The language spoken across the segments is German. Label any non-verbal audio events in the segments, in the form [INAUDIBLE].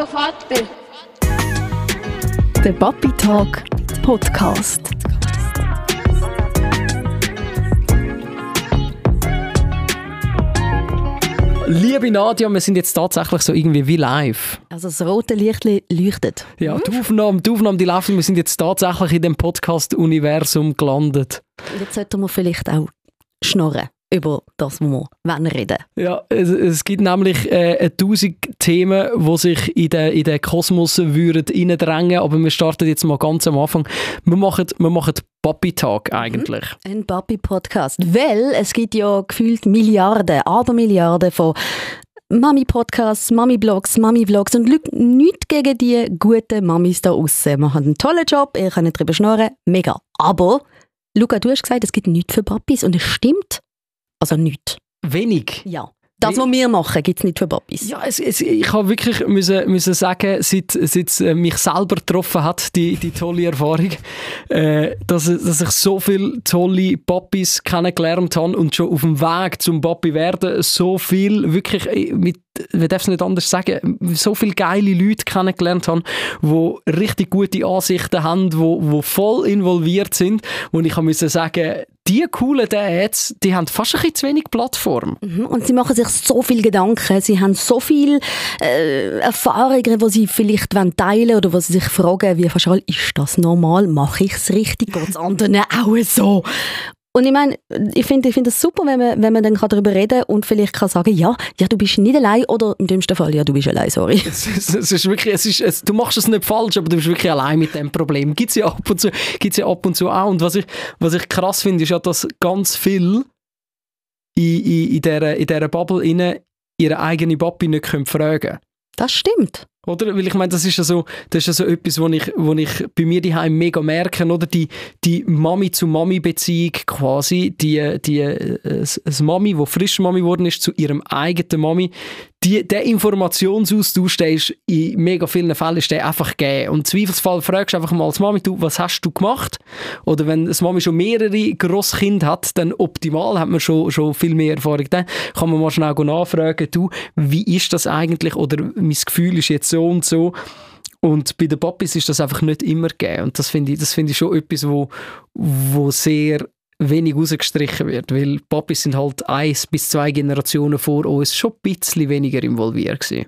Hallo Vater. Der Papi Talk Podcast. Liebe Nadja, wir sind jetzt tatsächlich so irgendwie wie live. Also das rote Licht leuchtet. Ja, die Aufnahme, die Aufnahme, die läuft und wir sind jetzt tatsächlich in dem Podcast-Universum gelandet. Jetzt sollten wir vielleicht auch schnurren über das, was wir reden Ja, es, es gibt nämlich äh, tausend Themen, die sich in den, in den Kosmos würden reindrängen aber wir starten jetzt mal ganz am Anfang. Wir machen, wir machen Papi-Tag eigentlich. Mhm. Ein Papi-Podcast, weil es gibt ja gefühlt Milliarden, aber Milliarden von Mami-Podcasts, Mami-Blogs, Mami-Vlogs und nichts gegen die guten Mamis da außen. Wir haben einen tollen Job, ihr könnt darüber schnurren, mega. Aber, Luca, du hast gesagt, es gibt nichts für Papis und es stimmt. Also nichts. Wenig? Ja. Das, was wir machen, gibt es nicht für Papis. Ja, es, es, ich habe wirklich müssen, müssen sagen, seit, seit es äh, mich selber getroffen hat, die, die tolle Erfahrung, äh, dass, dass ich so viele tolle Papis kennengelernt habe und schon auf dem Weg zum Papi werden so viel, wirklich, äh, mit, ich darf es nicht anders sagen, so viele geile Leute kennengelernt habe, die richtig gute Ansichten haben, die, die voll involviert sind, wo ich musste sagen, die coolen Dads, die haben fast ein zu wenig Plattform. Mhm. Und sie machen sich so viel Gedanken, sie haben so viele äh, Erfahrungen, die sie vielleicht teilen wollen oder wo sie sich fragen, wie fast ist das normal, mache ich es richtig, geht es anderen auch so? Und ich meine, ich finde ich find es super, wenn man, wenn man dann darüber reden kann und vielleicht kann sagen, ja, ja, du bist nicht allein oder im dümmsten Fall, ja, du bist allein, sorry. [LAUGHS] Es, es, es ist wirklich, es ist, es, du machst es nicht falsch, aber du bist wirklich allein mit dem Problem. Gibt es ja ab und zu, gibt's ja ab und zu auch. Und was ich, was ich krass finde, ist ja, dass ganz viel in, in, in, dieser, in dieser Bubble innen ihre eigene Papi nicht fragen können. Das stimmt. Oder? Weil ich meine, das ist ja so, das ist ja so etwas, wo ich, wo ich bei mir daheim mega merke, oder? Die, die Mami-zu-Mami-Beziehung quasi, die, die, äh, das Mami, wo frisch Mami geworden ist, zu ihrem eigenen Mami, die, der Informationsaustausch, der ist in mega vielen Fällen ist der einfach gegeben. Und im Zweifelsfall fragst du einfach mal als Mami, du, was hast du gemacht? Oder wenn das Mami schon mehrere Grosskinder hat, dann optimal, hat man schon, schon viel mehr Erfahrung. Dann kann man mal schnell nachfragen, du, wie ist das eigentlich? Oder mein Gefühl ist jetzt so und so. Und bei den Papis ist das einfach nicht immer gegeben. Und das finde ich, das finde ich schon etwas, wo, wo sehr wenig rausgestrichen wird, weil Papis sind halt eins bis zwei Generationen vor uns schon ein bisschen weniger involviert gewesen.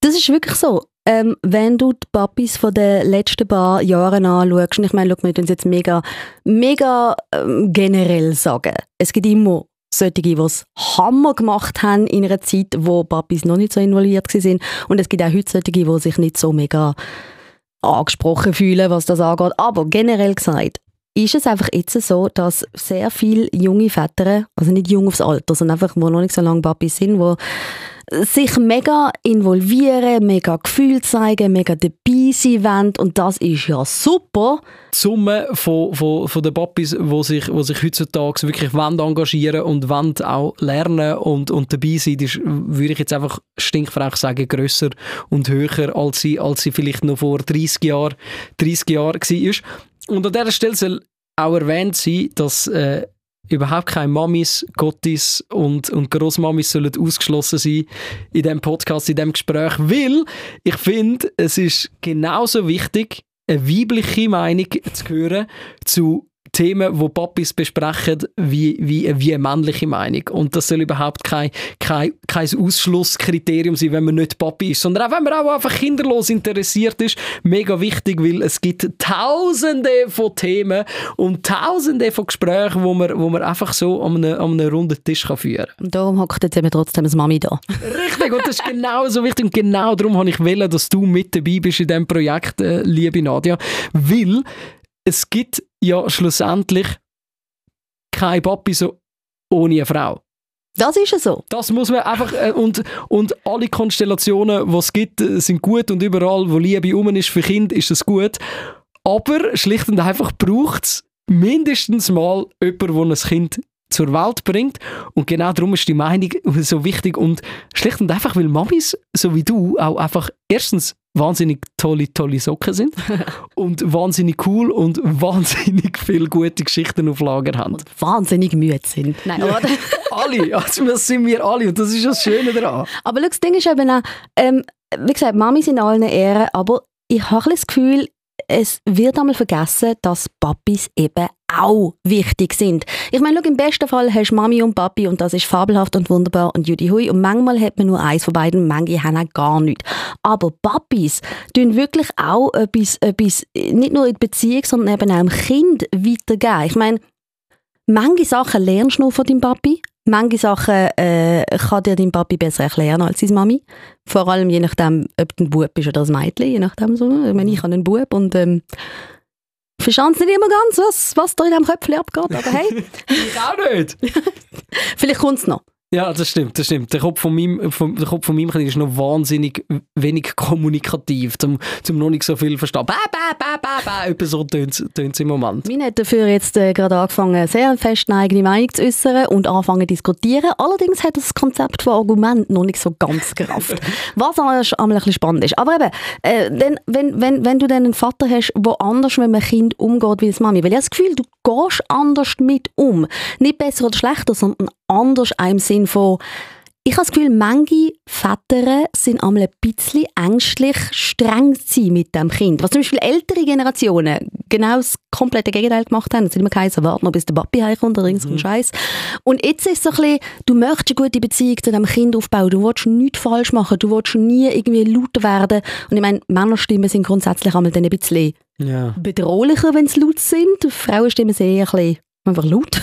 Das ist wirklich so. Ähm, wenn du die Papis von den letzten paar Jahren anschaust, und ich meine, wir können jetzt mega, mega ähm, generell sagen, es gibt immer solche, die es Hammer gemacht haben in einer Zeit, wo Papis noch nicht so involviert waren. Und es gibt auch heute solche, die sich nicht so mega angesprochen fühlen, was das angeht. Aber generell gesagt, ist es einfach jetzt so, dass sehr viele junge Väter, also nicht jung aufs Alter, sondern einfach, die noch nicht so lange Papi sind, die sich mega involvieren, mega Gefühl zeigen, mega dabei sein wollen und das ist ja super. Die Summe von, von, von den Papis, die sich, wo sich heutzutage wirklich engagieren und wollen auch lernen und, und dabei sein, ist, würde ich jetzt einfach stinkfrech sagen, grösser und höher, als sie, als sie vielleicht noch vor 30 Jahren, 30 Jahren war. Und an dieser Stelle soll auch erwähnt sein, dass äh, überhaupt keine Mamis, Gottis und, und Großmamis sollen ausgeschlossen sein in diesem Podcast, in diesem Gespräch, weil ich finde, es ist genauso wichtig, eine weibliche Meinung zu hören zu Themen, wo Papis besprechen, wie, wie, wie eine männliche Meinung. Und das soll überhaupt kein, kein, kein Ausschlusskriterium sein, wenn man nicht Papi ist, sondern auch wenn man auch einfach kinderlos interessiert ist. Mega wichtig, weil es gibt tausende von Themen und tausende von Gesprächen, wo man, wo man einfach so an einem, an einem runden Tisch kann führen kann. Und darum hockt jetzt eben trotzdem das Mami da. Richtig, und das ist genau so wichtig. Und genau darum habe ich wollen, dass du mit dabei bist in diesem Projekt, äh, liebe Nadja. Weil es gibt ja schlussendlich kein Papi so ohne eine Frau. Das ist ja so. Das muss man einfach, äh, und, und alle Konstellationen, die es gibt, äh, sind gut und überall, wo Liebe um ist für Kind, ist es gut. Aber schlicht und einfach braucht es mindestens mal jemanden, der ein Kind zur Welt bringt. Und genau darum ist die Meinung so wichtig. Und schlicht und einfach, weil Mamis, so wie du, auch einfach erstens wahnsinnig tolle, tolle Socken sind [LAUGHS] und wahnsinnig cool und wahnsinnig viele gute Geschichten auf Lager haben. Und wahnsinnig müde sind. Nein, ja, [LAUGHS] alle, also das sind wir alle und das ist das Schöne daran. Aber schau, das Ding ist eben auch, ähm, wie gesagt, Mami sind allen Ehren, aber ich habe das Gefühl, es wird einmal vergessen, dass Papis eben auch wichtig sind. Ich meine, im besten Fall hast du Mami und Papi und das ist fabelhaft und wunderbar und Judy Hui und manchmal hat man nur eins von beiden, manche haben auch gar nichts. Aber Papis tun wirklich auch etwas, etwas nicht nur in der Beziehung, sondern eben auch im Kind weitergeben. Ich meine, manche Sachen lernst du nur von deinem Papi, manche Sachen äh, kann dir dein Papi besser erklären als seine Mami. Vor allem je nachdem, ob du ein Bub bist oder ein Mädchen, je nachdem so. Ich meine, ich habe einen Bub und ähm, verstand nicht immer ganz, was, was da in diesem Köpfchen abgeht, aber hey. [LAUGHS] ich auch nicht. [LAUGHS] Vielleicht kommt es noch. Ja, das stimmt, das stimmt. Der Kopf von meinem, vom, der Kopf von meinem Kind ist noch wahnsinnig wenig kommunikativ, zum, zum noch nicht so viel verstehen. Bäh, bäh, bäh, bäh, bäh. Etwa so tönt es im Moment. Meine hat dafür jetzt äh, gerade angefangen, sehr fest eine eigene Meinung zu äußern und anfangen zu diskutieren. Allerdings hat das Konzept von Argument noch nicht so ganz [LAUGHS] gerafft. Was einmal ein bisschen spannend ist. Aber eben, äh, denn, wenn, wenn, wenn du dann einen Vater hast, der anders mit einem Kind umgeht wie das Mami, weil ich habe das Gefühl, du gehst anders mit um. Nicht besser oder schlechter, sondern anders im Sinn von ich habe das Gefühl, manche Väter sind einmal ein bisschen ängstlich, streng zu sein mit dem Kind. Was zum Beispiel ältere Generationen genau das komplette Gegenteil gemacht haben. Es sind immer geheißen, warten noch bis der Papi heimkommt oder irgend so ein mhm. Scheiß. Und jetzt ist es so ein bisschen, du möchtest eine gute Beziehung zu dem Kind aufbauen. Du willst nichts falsch machen. Du willst nie irgendwie laut werden. Und ich meine, Männerstimmen sind grundsätzlich einmal dann ein bisschen ja. bedrohlicher, wenn sie laut sind. Frauenstimmen sind eher ein bisschen einfach laut.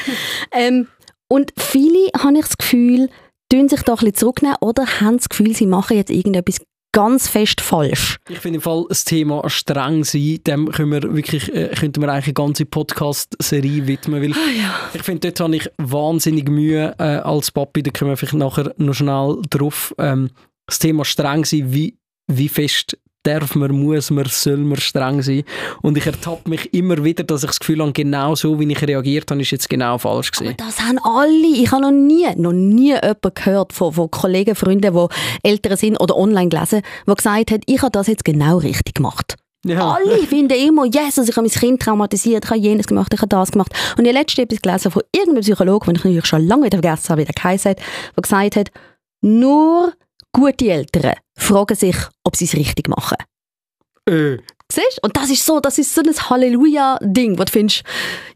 [LAUGHS] ähm, und viele, habe ich das Gefühl, tun sich da ein bisschen zurücknehmen oder haben das Gefühl, sie machen jetzt irgendetwas ganz fest falsch. Ich finde im Fall das Thema streng sein, dem können wir wirklich, äh, könnten wir eigentlich eine ganze Podcast-Serie widmen, weil ah, ja. ich finde, dort habe ich wahnsinnig Mühe äh, als Papi, da kommen wir vielleicht nachher noch schnell drauf, ähm, das Thema streng sein, wie, wie fest darf man, muss man, soll man streng sein. Und ich ertappe mich immer wieder, dass ich das Gefühl habe, genau so, wie ich reagiert habe, ist jetzt genau falsch gewesen. Aber das haben alle. Ich habe noch nie, noch nie jemanden gehört von, von Kollegen, Freunden, die älter sind oder online gelesen, der gesagt hat, ich habe das jetzt genau richtig gemacht. Ja. Alle [LAUGHS] finden immer, yes, also ich habe mein Kind traumatisiert, ich habe jenes gemacht, ich habe das gemacht. Und ich habe letztens etwas gelesen von irgendeinem Psychologen, den ich natürlich schon lange wieder vergessen habe, wie der geheißen hat, der gesagt hat, nur gute Eltern fragen sich, ob sie es richtig machen. Äh. Siehst? Und das ist so, das ist so ein Halleluja-Ding, wo du findest,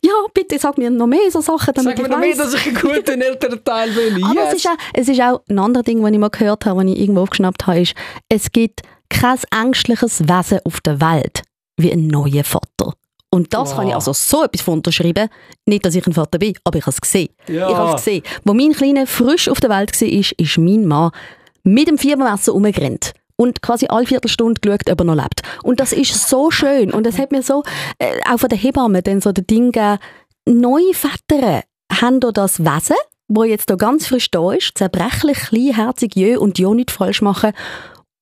ja, bitte sag mir noch mehr so Sachen, damit sag mir noch mehr, dass ich ein guter [LAUGHS] Elternteil bin. Yes. Aber es ist, auch, es ist auch ein anderes Ding, das ich mal gehört habe, was ich irgendwo aufgeschnappt habe, ist, es gibt kein ängstliches Wesen auf der Welt wie ein neuer Vater. Und das wow. kann ich also so etwas von unterschreiben. Nicht, dass ich ein Vater bin, aber ich habe es gesehen. Ja. Ich habe es gesehen. Wo mein Kleiner frisch auf der Welt war, ist, ist mein Mann mit dem Fiebermesser umgerannt und quasi alle Viertelstunde geschaut, ob er noch lebt. Und das ist so schön. Und das hat mir so, äh, auch von den Hebammen, dann so das Ding gegeben, neue Väter haben da das Wesen, wo jetzt da ganz frisch da ist, zerbrechlich, kleinherzig, jö und ja nicht falsch machen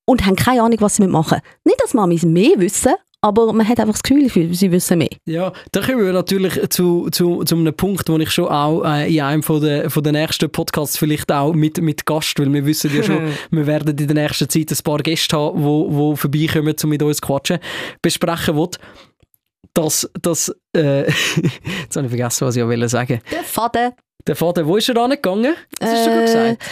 und haben keine Ahnung, was sie machen. Nicht, dass Mamis mehr wissen, aber man hat einfach das Gefühl, sie wissen mehr. Ja, da kommen wir natürlich zu, zu, zu einem Punkt, wo ich schon auch äh, in einem von der, von der nächsten Podcasts vielleicht auch mit, mit Gast, weil wir wissen ja schon, [LAUGHS] wir werden in der nächsten Zeit ein paar Gäste haben, wo, wo vorbeikommen, um mit uns zu quatschen, besprechen will dass das äh, [LAUGHS] jetzt habe ich vergessen, was ich auch sagen Der Faden. Der Faden, wo ist er angegangen? Das hast du äh, gesagt.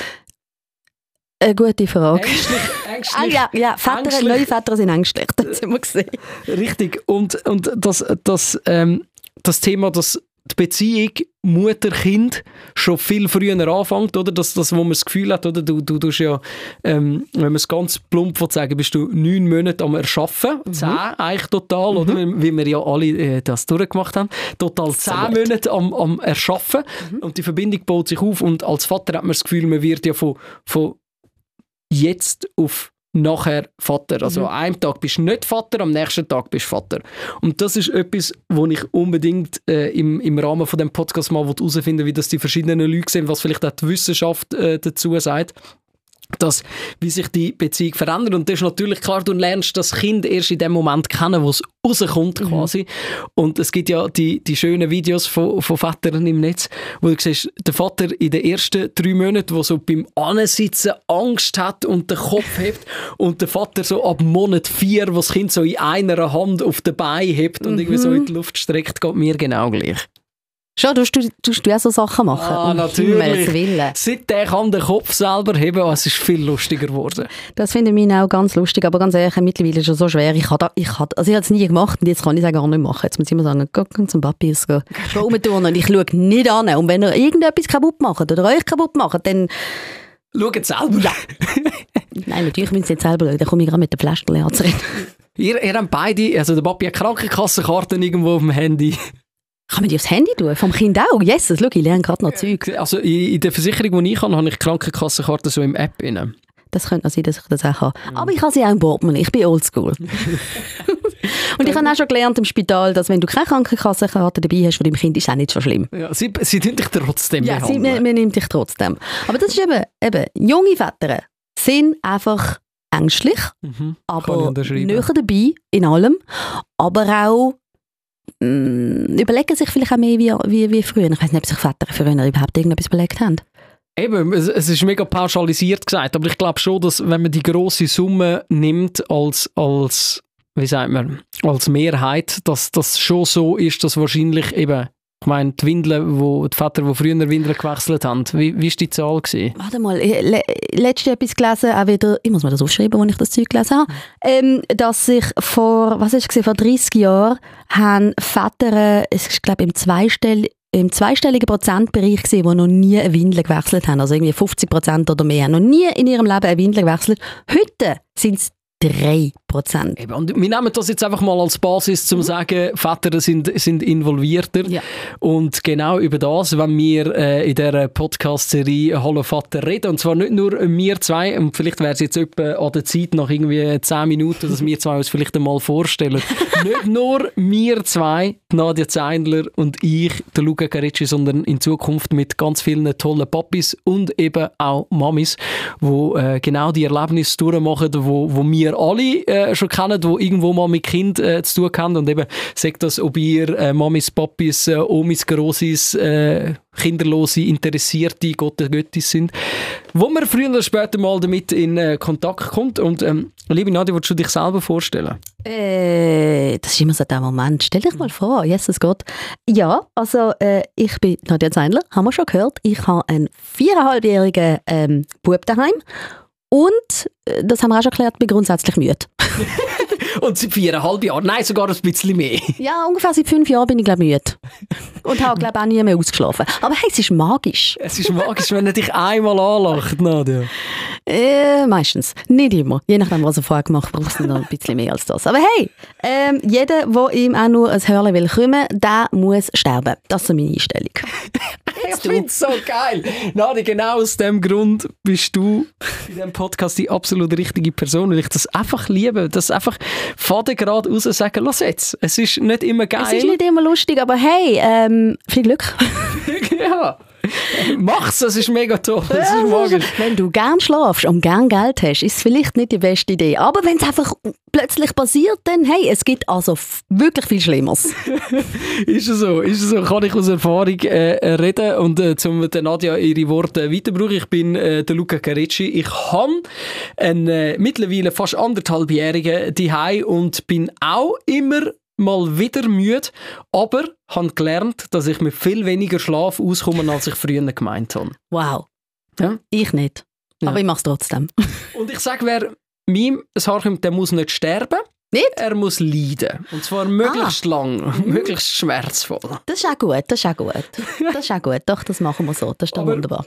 Eine gute Frage. Ängstlich, ängstlich, ah, ja, ja Väter, neue Väter sind ängstlich, das haben wir gesehen. Richtig, und, und das, das, ähm, das Thema, dass die Beziehung Mutter-Kind schon viel früher anfängt, oder? Das, das, wo man das Gefühl hat, oder? Du, du tust ja, ähm, wenn man es ganz plump sagen bist du neun Monate am Erschaffen. Mhm. Zehn eigentlich total, mhm. oder? Wie, wir ja alle äh, das durchgemacht haben. Total zehn so Monate am, am Erschaffen. Mhm. Und die Verbindung baut sich auf. Und als Vater hat man das Gefühl, man wird ja von, von jetzt auf nachher Vater. Also mhm. an einem Tag bist du nicht Vater, am nächsten Tag bist du Vater. Und das ist etwas, wo ich unbedingt äh, im, im Rahmen von dem Podcast mal herausfinden wie das die verschiedenen Leute sehen, was vielleicht auch die Wissenschaft äh, dazu sagt dass, wie sich die Beziehung verändert. Und das ist natürlich klar, du lernst das Kind erst in dem Moment kennen, wo es rauskommt mhm. quasi. Und es gibt ja die, die schönen Videos von, von Vätern im Netz, wo du siehst, der Vater in den ersten drei Monaten, wo so beim Ansitzen Angst hat und den Kopf hebt [LAUGHS] und der Vater so ab Monat vier, wo das Kind so in einer Hand auf den Bein hebt und mhm. irgendwie so in die Luft streckt, geht mir genau gleich. Schon, tust du, tust du auch so Sachen machen? Ah, Um natürlich. Willen. Seit der kann den Kopf selber heben, oh, es ist viel lustiger geworden. Das finde ich auch ganz lustig, aber ganz ehrlich, mittlerweile ist es so schwer. Ich habe ich hab, also ich habe es nie gemacht und jetzt kann ich es auch gar nicht machen. Jetzt muss ich immer sagen, geh, geh zum Papi, [LAUGHS] geh, geh rumtun und ich schaue nicht an. Und wenn ihr irgendetwas kaputt macht oder euch kaputt macht, dann, Schaut selber. Ja. [LAUGHS] nein, natürlich müsst ihr jetzt selber schauen, dann komme ich gerade mit der Fläschchen anzureden. ihr, ihr habt beide, also der Papi hat Krankenkassenkarten irgendwo auf dem Handy. Kann man die aufs Handy tun? Vom Kind auch? Yes, schau, ich lerne gerade noch Zeug. Also in, der Versicherung, die ich habe, habe ich Krankenkassenkarten so im App inne. Das könnte auch sein, dass ich das auch habe. Aber ich habe sie auch im Portemonnaie. Ich bin oldschool. [LAUGHS] und ich habe auch schon gelernt im Spital, dass wenn du keine Krankenkassenkarte dabei hast von deinem Kind, ist auch nicht so schlimm. Ja, sie, sie tun dich trotzdem Ja, sie, man, man nimmt dich trotzdem. Aber das ist eben, eben junge Väter sind einfach ängstlich, Mhm. Aber näher dabei in allem, aber auch überlegen sich vielleicht auch mehr wie, wie, wie früher. Ich weiß nicht, ob sich Väter früher überhaupt irgendetwas überlegt haben. Eben, es, es ist mega pauschalisiert gesagt, aber ich glaube schon, dass wenn man die große Summe nimmt als, als wie sagt man, als Mehrheit, dass das schon so ist, dass wahrscheinlich eben, ich meine, die Windeln, wo, die Väter, die früher Windeln gewechselt haben, wie, ist die Zahl gewesen? Warte mal, ich- le letztes etwas gelesen, auch wieder, ich muss mir das aufschreiben, wo ich das Zeug gelesen habe, ähm, dass sich vor, was ist es, vor 30 Jahren haben Väter, ist glaube im Zweistell im zweistelligen Prozentbereich gesehen, die noch nie eine Windel gewechselt haben, also irgendwie 50 Prozent oder mehr, noch nie in ihrem Leben eine Windel gewechselt. Heute sind es 3 Prozent. Eben, und wir nehmen das jetzt einfach mal als Basis, zum zu sagen, Väter sind, sind involvierter. Ja. Und genau über das, wenn wir äh, in dieser Podcast-Serie Hallo Vater reden, und zwar nicht nur wir zwei, und vielleicht wäre es jetzt etwa an der Zeit, nach irgendwie 10 Minuten, dass wir zwei uns vielleicht einmal vorstellen. [LAUGHS] nicht nur wir zwei, Nadia Zeindler und ich, der Luca Caricci, sondern in Zukunft mit ganz vielen tollen Papis und eben auch Mamis, die äh, genau die Erlebnisse durchmachen, wo, wo wir alle äh, schon kennen, die irgendwo mal mit Kind äh, zu tun haben. Und eben, sagt das, ob ihr äh, Mamis, Papis, äh, Omis, Grossis, äh, Kinderlose, Interessierte, Gotte, Göttis sind, wo man früher oder später mal damit in äh, Kontakt kommt. Und ähm, liebe Nadia, willst du dich selber vorstellen? Äh, das ist immer so der Moment. Stell dich mal vor, Jesus Gott. Ja, also äh, ich bin Nadja Zeindler, haben wir schon gehört. Ich habe einen viereinhalbjährigen ähm, Bub daheim und, äh, das haben wir auch schon geklärt, bin grundsätzlich müde. [LAUGHS] Und seit viereinhalb Jahren, nein, sogar ein bisschen mehr. Ja, ungefähr seit fünf Jahren bin ich glaube müde. Und habe glaube auch nie mehr ausgeschlafen. Aber hey, es ist magisch. Es ist magisch, wenn er dich einmal anlacht, Nadia. Äh, meistens. Nicht immer. Je nachdem, was er vorher gemacht hat, braucht es noch ein bisschen mehr als das. Aber hey, ähm, jeder, der ihm auch nur ein Hörle will kommen, der muss sterben. Das ist meine Einstellung. [LAUGHS] Ich finde es so geil. Nadia, genau aus dem Grund bist du in diesem Podcast die absolut richtige Person, weil ich das einfach liebe. Das einfach Faden gerade raus sagen, lass jetzt. Es ist nicht immer geil. Es ist nicht immer lustig, aber hey, ähm, viel Glück. [LAUGHS] ja. [LAUGHS] Mach's, es ist mega toll. Es ist magisch. wenn du gern schlafst und gern Geld hast, ist es vielleicht nicht die beste Idee. Aber wenn es einfach plötzlich passiert, dann hey, es gibt also wirklich viel Schlimmeres. [LAUGHS] Ist es so, ist es so, kann ich aus Erfahrung äh, reden und äh, zum der Nadja ihre Worte weiterbrauchen. Ich bin äh, der Luca Caricci. Ich habe einen äh, mittlerweile fast anderthalbjährigen Dihei und bin auch immer mal wieder müde, aber habe gelernt, dass ich mit viel weniger Schlaf auskomme, als ich früher gemeint habe. Wow. Ja. Ich nicht. Ja. Aber ich mache es trotzdem. [LAUGHS] Und ich sage, wer meinem kommt, der muss nicht sterben. Nicht? Er muss leiden. Und zwar möglichst lang, möglichst schmerzvoll. Das ist auch gut, das ist auch gut. [LAUGHS] Das ist auch gut. Doch, das machen wir so. Das ist doch wunderbar.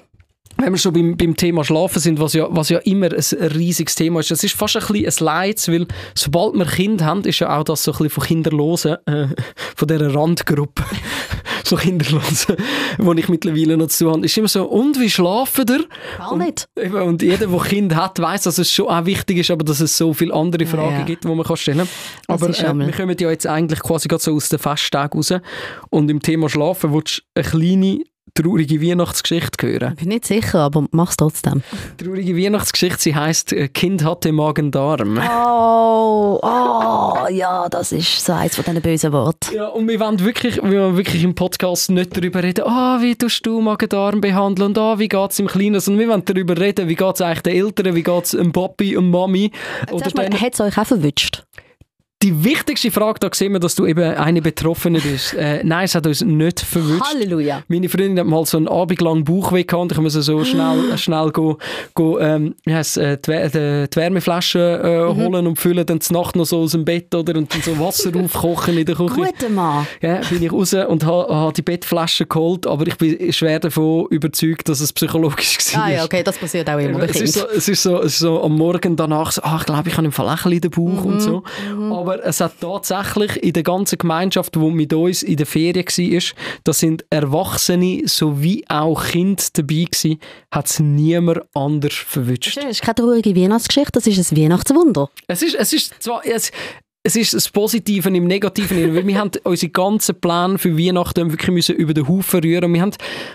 Wenn wir schon beim, beim Thema Schlafen sind, was ja, was ja immer ein riesiges Thema ist, das ist fast ein bisschen ein Leids, weil sobald wir Kinder haben, ist ja auch das so ein bisschen von Kinderlosen, äh, von dieser Randgruppe, [LAUGHS] so Kinderlosen, wo ich mittlerweile noch zu habe, ist immer so, und wie schlafen ihr? Gar nicht. Eben, Und jeder, der Kind hat, weiß, dass es schon auch wichtig ist, aber dass es so viele andere Fragen ja. gibt, die man kann stellen kann. Aber äh, wir kommen ja jetzt eigentlich quasi gerade so aus den Festtagen raus. Und im Thema Schlafen willst du eine kleine, traurige Weihnachtsgeschichte hören. Ich bin nicht sicher, aber mach's trotzdem. Traurige Weihnachtsgeschichte, sie heisst äh, Kind hatte Magen-Darm. Oh, oh, ja, das ist so eins von diesen bösen Worten. Ja, und wir wollen wirklich, wir wollen wirklich im Podcast nicht darüber reden, ah, wie tust du Magen-Darm behandeln und ah, wie geht es im Kleinen, sondern wir wollen darüber reden, wie geht es eigentlich den Eltern, wie geht es dem Papi und Mami. Oder mal, denen, hat es euch auch verwünscht? Die wichtigste Frage, da sehen wir, dass du eben eine Betroffene bist. Äh, nein, es hat uns nicht verwünscht. Halleluja. Meine Freundin hat mal so einen Abend lang Bauchweh gehabt und ich musste so schnell, schnell go, go, ähm, heisst, äh, die, die, die Wärmeflasche äh, holen und füllen dann die Nacht noch so aus dem Bett oder, und dann so Wasser [LAUGHS] aufkochen in der Küche. Guter Mann. Ja, bin ich raus und habe ha die Bettflasche geholt, aber ich bin schwer davon überzeugt, dass es psychologisch war. Ah ja, okay, das passiert auch immer Es ist, so, es, ist so, es ist so am Morgen danach so, ah, ich glaube, ich habe im Fall ein bisschen in den Bauch Mhm, und so. Aber es hat tatsächlich in der ganzen Gemeinschaft, die mit uns in der Ferien war, da sind Erwachsene sowie auch Kinder dabei gewesen, hat es niemand anders verwünscht. Das ist keine traurige Weihnachtsgeschichte, das ist ein Weihnachtswunder. Es ist, es ist zwar... Es, es ist das Positive im Negativen, [LAUGHS] weil wir haben unsere ganzen Pläne für Weihnachten wirklich müssen über den Haufen rühren. Wir haben,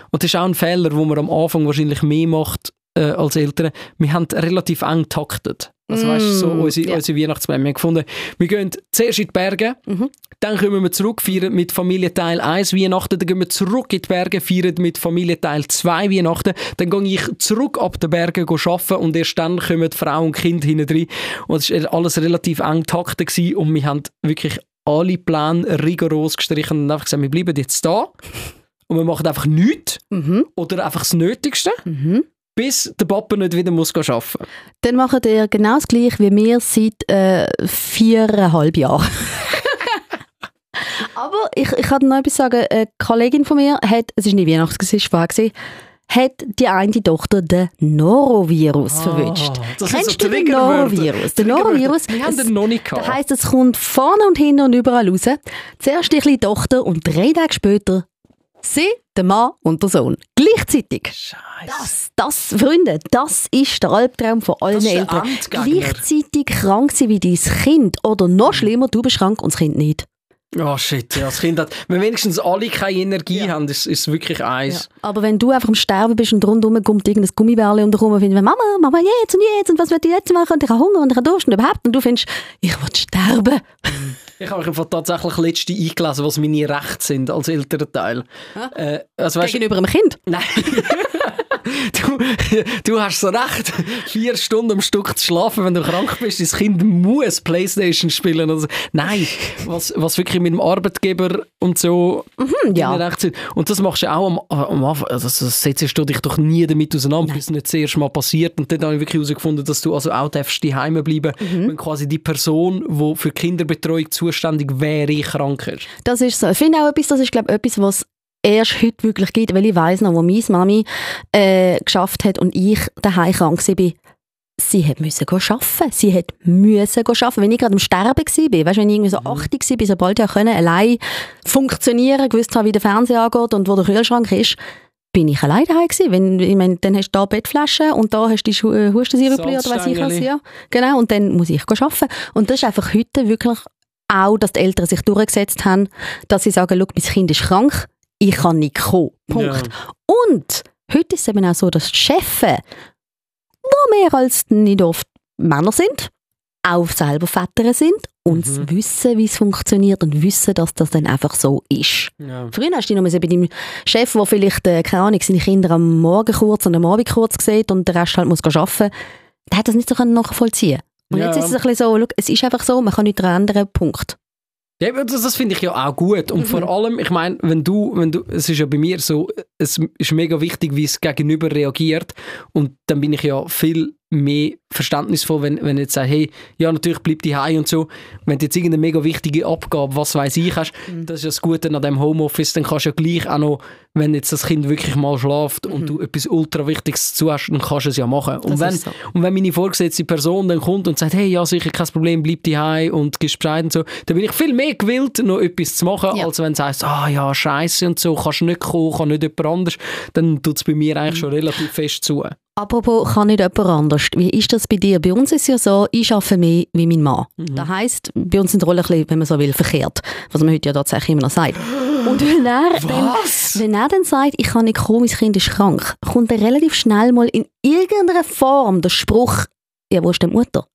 und das ist auch ein Fehler, wo man am Anfang wahrscheinlich mehr macht äh, als Eltern. Wir haben relativ eng taktet. Also weißt du, so Mm, unsere, ja. unsere Weihnachtspläne. Wir haben gefunden, wir gehen zuerst in die Berge, Mhm. dann kommen wir zurück, feiern mit Familie Teil 1 Weihnachten, dann gehen wir zurück in die Berge, feiern mit Familie Teil 2 Weihnachten, dann gehe ich zurück ab den Bergen go arbeiten und erst dann kommen Frau und Kind hinten rein. Und es war alles relativ eng taktet gewesen und wir haben wirklich alle Pläne rigoros gestrichen und einfach gesagt, wir bleiben jetzt da und wir machen einfach nichts Mhm. oder einfach das Nötigste, Mhm. Bis der Papa nicht wieder muss arbeiten Dann macht ihr genau das gleiche wie wir seit äh, viereinhalb Jahren. [LAUGHS] Aber ich, ich kann noch etwas sagen. Eine Kollegin von mir hat, es war nicht Weihnachten, es war gewesen, hat die eine Tochter den Norovirus verwünscht. Ah, das Kennst so du den. Norovirus? Der. Norovirus, Wir haben es- den noch nicht gehabt. Das heisst, es kommt vorne und hinten und überall raus. Zuerst die kleine Tochter und drei Tage später sie, der Mann und der Sohn. Gleichzeitig. Scheiße. Das, das, Freunde, das ist der Albtraum von allen Eltern. Gleichzeitig krank sein wie dein Kind. Oder noch schlimmer, du bist krank und das Kind nicht. Oh shit, ja, das Kind hat, wenn wenigstens alle keine Energie haben, ist ist wirklich eins. Aber wenn du einfach am Sterben bist und rundherum kommt irgendein Gummibärli und rum und findest, Mama, Mama, jetzt und jetzt und was will ich jetzt machen und ich habe Hunger und ich habe Durst und überhaupt und du findest, ich will sterben. [LAUGHS] Ich habe mich einfach tatsächlich letzte eingelesen, was meine Rechte sind als älterer Teil. Äh, also weißt, Gegenüber einem Kind. Nein. [LAUGHS] du, du hast so recht, vier Stunden am Stück zu schlafen, wenn du krank bist. Das Kind muss Playstation spielen. Also, nein, was, was wirklich mit dem Arbeitgeber und so Hm, ja. Rechte sind. Und das machst du auch am, am Anfang. Also, das setzt du dich doch nie damit auseinander, bis es nicht das erste Mal passiert. Und dann habe ich wirklich herausgefunden, dass du also auch darfst daheim bleiben Mhm. wenn quasi die Person, die für Kinderbetreuung zuständig wäre, krank ist. Das ist so. Ich finde auch etwas, das ist glaube etwas, was erst heute wirklich gibt, weil ich weiss noch, wo meine Mami äh, geschafft hat und ich daheim krank war, sie hat müssen go arbeiten. Sie hat müssen go arbeiten. Wenn ich gerade am Sterben war, weißt, du, wenn ich irgendwie so 80 war, sobald ich können, allein funktionieren gewusst habe, wie der Fernseher angeht und wo der Kühlschrank ist, bin ich allein daheim gewesen. Wenn, ich meine, dann hast du da Bettflaschen und da hast du die äh, Hustensirupli oder was ich was. Ja. Genau, und dann muss ich go arbeiten. Und das ist einfach heute wirklich auch, dass die Eltern sich durchgesetzt haben, dass sie sagen, schau, mein Kind ist krank, ich kann nicht kommen. Punkt. Und heute ist es eben auch so, dass die Chefs, wo mehr als nicht oft Männer sind, auch selber Väter sind und Mhm. wissen, wie es funktioniert und wissen, dass das dann einfach so ist. Ja. Früher hast du noch mal bei deinem Chef, der vielleicht, äh, keine Ahnung, seine Kinder am Morgen kurz und am Abend kurz sieht und der Rest halt muss arbeiten, der hat das nicht so können nachvollziehen Und Ja. jetzt ist es ein bisschen so, schau, es ist einfach so, man kann nichts daran ändern, Punkt. Ja, das, das finde ich ja auch gut. Und Mhm. vor allem, ich meine, wenn du, wenn du, es ist ja bei mir so, es ist mega wichtig, wie es Gegenüber reagiert. Und dann bin ich ja viel mehr verständnisvoll, wenn, wenn jetzt sagst, hey, ja, natürlich bleib die und so. Wenn du jetzt irgendeine mega wichtige Abgabe, was weiß ich, hast, Mhm. das ist ja das Gute an dem Homeoffice, dann kannst du ja gleich auch noch, wenn jetzt das Kind wirklich mal schläft und du etwas ultra Wichtiges zu hast, dann kannst du es ja machen. Und Mhm. Wenn, so. und wenn meine vorgesetzte Person dann kommt und sagt, hey, ja, sicher, kein Problem, bleib die und gibst Bescheid und so, dann bin ich viel mehr gewillt, noch etwas zu machen, Ja. als wenn du sagst, ah ja, scheiße und so, kannst nicht kommen, kann nicht jemand anders, dann tut es bei mir eigentlich schon relativ fest zu. Apropos, kann nicht jemand anders. Wie ist das bei dir? Bei uns ist es ja so, ich arbeite mehr wie mein Mann. Das heisst, bei uns sind die Rollen ein bisschen, wenn man so will, verkehrt. Was man heute ja tatsächlich immer noch sagt. Und wenn er, dann, wenn er dann sagt, ich kann nicht kommen, mein Kind ist krank, kommt er relativ schnell mal in irgendeiner Form der Spruch, ja, wo ist denn Mutter?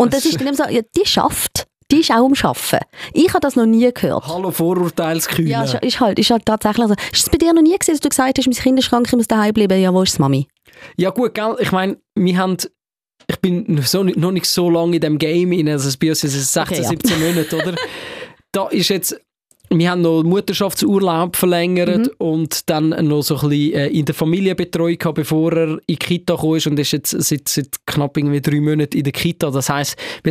Und das Das- ist dann so, ja, die schafft. Die ist auch am Arbeiten. Ich habe das noch nie gehört. Hallo Vorurteilskühle. Ja, ist, ist, halt, ist halt tatsächlich so. Ist es bei dir noch nie gewesen, dass du gesagt hast, mein Kind ist krank, ich muss daheim bleiben? Ja, wo ist die Mami? Ja gut, gell? ich meine, wir haben ich bin so, noch nicht so lange in dem Game also bei uns ist es 16, okay, ja. 17 Monate, oder? [LAUGHS] da ist jetzt wir haben noch Mutterschaftsurlaub verlängert mhm. und dann noch so ein bisschen äh, in der Familienbetreuung gehabt, bevor er in die Kita kam und ist jetzt seit, seit knapp irgendwie drei Monaten in der Kita. Das heisst, die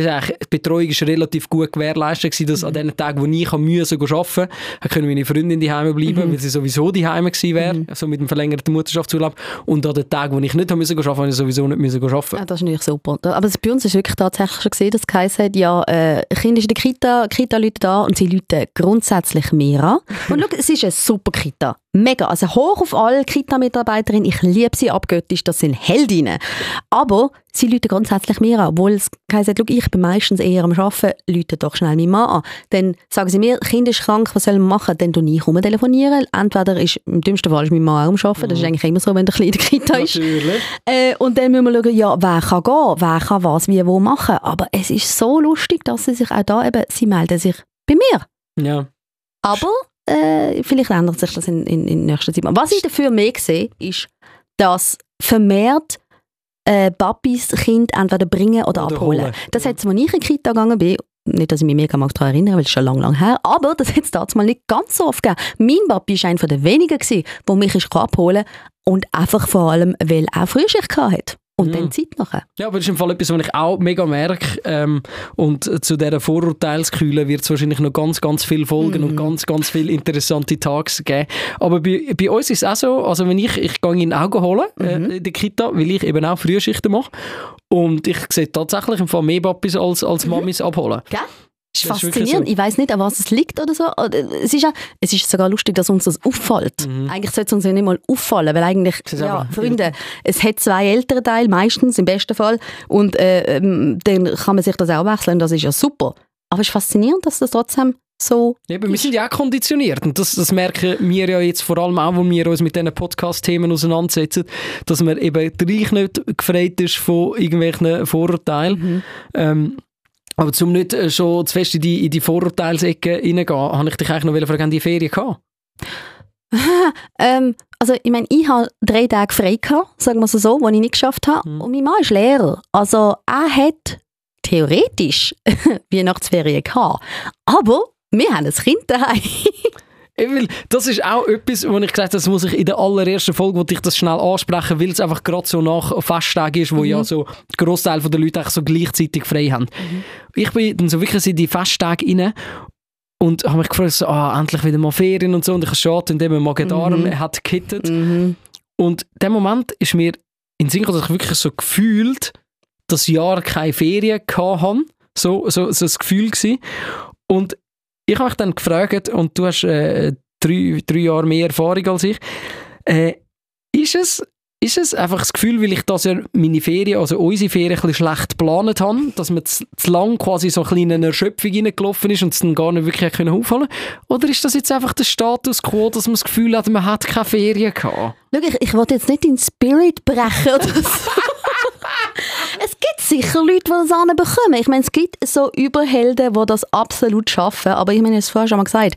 Betreuung ist relativ gut gewährleistet gewesen, dass mhm. an den Tagen, wo ich müssen arbeiten musste, können meine Freundin daheim bleiben, mhm. weil sie sowieso daheim gewesen wäre, mhm. also mit dem verlängerten Mutterschaftsurlaub. Und an den Tagen, wo ich nicht müssen arbeiten, habe ich sowieso nicht müssen arbeiten. Ja, das ist natürlich super. Aber bei uns ist wirklich tatsächlich schon gesehen, dass es hat, ja, äh, Kind ist in der Kita, Kita-Leute da und sie Leute grundsätzlich mehr an. Und schau, es ist eine super Kita. Mega. Also hoch auf alle Kita-Mitarbeiterinnen. Ich liebe sie abgöttisch. Das sind Heldinnen. Aber sie läuten grundsätzlich mir an. Obwohl es heisst, ich bin meistens eher am Arbeiten, läuten doch schnell meinen Mann an. Dann sagen sie mir, Kind ist krank, was soll man machen? Dann tue ich telefonieren. Entweder ist, im dümmsten Fall ist mein Mann auch am Arbeiten. Das ist mhm. eigentlich immer so, wenn der kleine Kita ist. Äh, und dann müssen wir schauen, ja, wer kann gehen? Wer kann was, wie, wo machen? Aber es ist so lustig, dass sie sich auch da eben, sie melden sich bei mir. Ja. Aber äh, vielleicht ändert sich das in, in, in nächster Zeit. Was ich dafür mehr sehe, ist, dass vermehrt äh, Papis Kind entweder bringen oder, oder abholen. Holen. Das hat es, als ich in die Kita gegangen bin, nicht, dass ich mich mega daran erinnere, weil es schon lange, lange her aber das hat es damals mal nicht ganz so oft gegeben. Mein Papi war einer der wenigen, der mich abholen und einfach vor allem, weil er Frühschicht hatte und mhm. dann Zeit nachher. Ja, aber das ist im Fall etwas, was ich auch mega merke. Ähm, und zu dieser Vorurteilskühle wird es wahrscheinlich noch ganz, ganz viel folgen mhm. und ganz, ganz viele interessante Tags geben. Aber bei, bei uns ist es auch so, also wenn ich, ich gehe in Augen holen äh, mhm. in der Kita, weil ich eben auch Frühschichten mache. Und ich sehe tatsächlich im Fall mehr Papis als, als mhm. Mamis abholen. Gell? Ist das faszinierend. So. Ich weiß nicht, an was es liegt oder so. Es ist, ja, es ist sogar lustig, dass uns das auffällt. Mhm. Eigentlich sollte es uns ja nicht mal auffallen, weil eigentlich, ja, Freunde, es hat zwei ältere Teile, meistens im besten Fall, und äh, ähm, dann kann man sich das auch wechseln, das ist ja super. Aber es ist faszinierend, dass das trotzdem so Eben, wir sind ja auch konditioniert und das, das merken wir ja jetzt vor allem auch, wo wir uns mit diesen Podcast-Themen auseinandersetzen, dass man eben gleich nicht gefreit ist von irgendwelchen Vorurteilen. Mhm. Ähm, aber zum nicht äh, schon zu fest in die, in die Vorurteilsecke reingehen, habe ich dich eigentlich noch fragen, die Ferien gehabt? [LAUGHS] ähm, also ich meine, ich habe drei Tage frei gehabt, sagen wir es so, die ich nicht geschafft habe. Mhm. Und mein Mann ist Lehrer. Also er hat theoretisch [LAUGHS] Weihnachtsferien gehabt. Aber wir haben ein Kind daheim. [LAUGHS] Will, das ist auch etwas, wo ich gesagt habe, das muss ich in der allerersten Folge, wo ich das schnell ansprechen, weil es einfach gerade so nach Festtag ist, wo mhm. ja so der Großteil der Leute so gleichzeitig frei haben. Mhm. Ich bin dann so wirklich in die Festtage rein und habe mich gefragt, so, ah, endlich wieder mal Ferien und so und ich habe schon, indem man Magen-Darm mhm. hat gekittet. Mhm. Und der Moment ist mir in Sinn, dass ich wirklich so gefühlt, das Jahr keine Ferien hatte. So, so, so das Gefühl gewesen. Und ich habe mich dann gefragt, und du hast äh, drei, drei Jahre mehr Erfahrung als ich, äh, ist es ist es einfach das Gefühl, weil ich das ja meine Ferien, also unsere Ferien, ein bisschen schlecht geplant habe, dass man zu, zu lang quasi so ein in eine Erschöpfung reingelaufen ist und es dann gar nicht wirklich können aufholen Oder ist das jetzt einfach der Status quo, dass man das Gefühl hat, man hat keine Ferien gehabt? Schau, ich, ich wollte jetzt nicht in den Spirit brechen oder [LAUGHS] so. Es gibt sicher Leute, die das bekommen. Ich meine, es gibt so Überhelden, die das absolut schaffen. Aber ich meine, ich habe es vorher schon mal gesagt.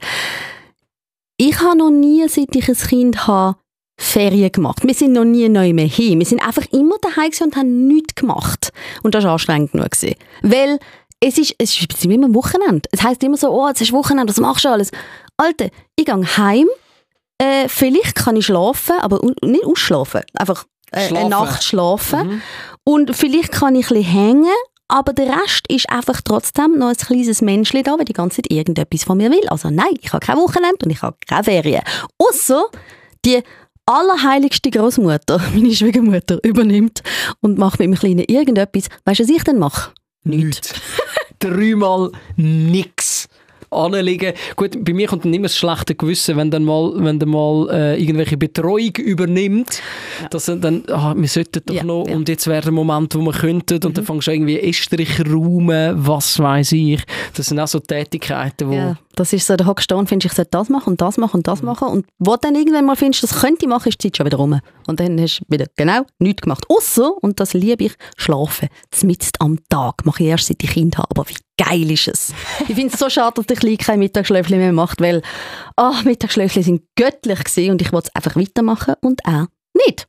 Ich habe noch nie, seit ich ein Kind habe, Ferien gemacht. Wir sind noch nie neu mehr hin. Wir sind einfach immer daheim und haben nichts gemacht. Und das war anstrengend genug. Gewesen. Weil es ist, es ist immer Wochenende. Es heisst immer so, oh, jetzt ist Wochenende, was machst du alles? Alter, ich gehe heim, äh, vielleicht kann ich schlafen, aber nicht ausschlafen. Einfach äh, eine Nacht schlafen. Mhm. Und vielleicht kann ich ein hängen, aber der Rest ist einfach trotzdem noch ein kleines Menschchen da, weil die ganze Zeit irgendetwas von mir will. Also nein, ich habe kein Wochenende und ich habe keine Ferien. Außer die allerheiligste Großmutter, [LAUGHS] meine Schwiegermutter, übernimmt und macht mit dem Kleinen irgendetwas. Weißt du, was ich dann mache? Nichts. Dreimal nichts anlegen. Gut, bei mir kommt dann immer das schlechte Gewissen, wenn dann mal, wenn dann mal äh, irgendwelche Betreuung übernimmt, ja. dass dann, ah, wir sollten doch ja, noch, ja. und jetzt wäre der Moment, wo wir könnten, und mhm. dann fängst du irgendwie Estrich räumen, was weiß ich. Das sind auch so Tätigkeiten, wo... Das ist so, der hockst und findest, ich sollte das machen und das machen und das mhm. machen und wo du dann irgendwann mal findest, das könnte ich machen, ist die Zeit schon wieder rum. Und dann hast du wieder genau nichts gemacht. Außer, und das liebe ich, schlafen. Zumindest am Tag. Mache ich erst seit ich Kind habe, aber wie geil ist es. ich finde es so schade, dass der Kleine kein Mittagsschläfchen mehr macht, weil oh, Mittagsschläfchen sind göttlich gewesen und ich wollte es einfach weitermachen und er nicht.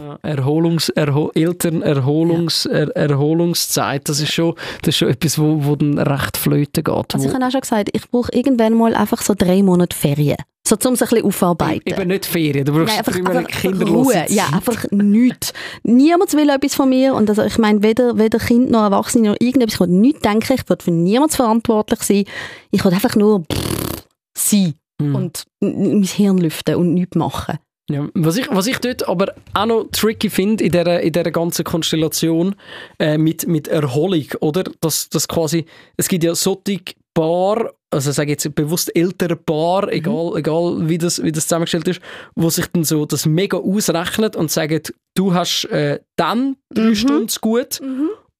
Ja, Erholungs, Erho Eltern, Erholungs, er, Erholungszeit, das ist schon, das ist schon etwas, wo, wo dann recht flöten geht. Also wo- ich habe auch schon gesagt, ich brauche irgendwann mal einfach so drei Monate Ferien. So, um es ein bisschen aufarbeiten. Eben nicht Ferien, du brauchst Nein, einfach, Monate einfach kinderlose Ruhe. Ja, einfach nichts. Niemand will etwas von mir. Und also ich meine, weder, weder Kind noch Erwachsene noch irgendetwas. Ich will nichts denken. Ich will für niemand verantwortlich sein. Ich will einfach nur sein Mhm. und mein Hirn lüften und nichts machen. Ja, was, ich, was ich dort aber auch noch tricky finde in dieser, in dieser ganzen Konstellation äh, mit, mit Erholung, oder? Dass, dass quasi, es gibt ja solche Paar, also sage jetzt bewusst ältere Paar, egal, egal wie, das, wie das zusammengestellt ist, wo sich dann so das mega ausrechnet und sagen, du hast äh, dann drei Mhm. Stunden gut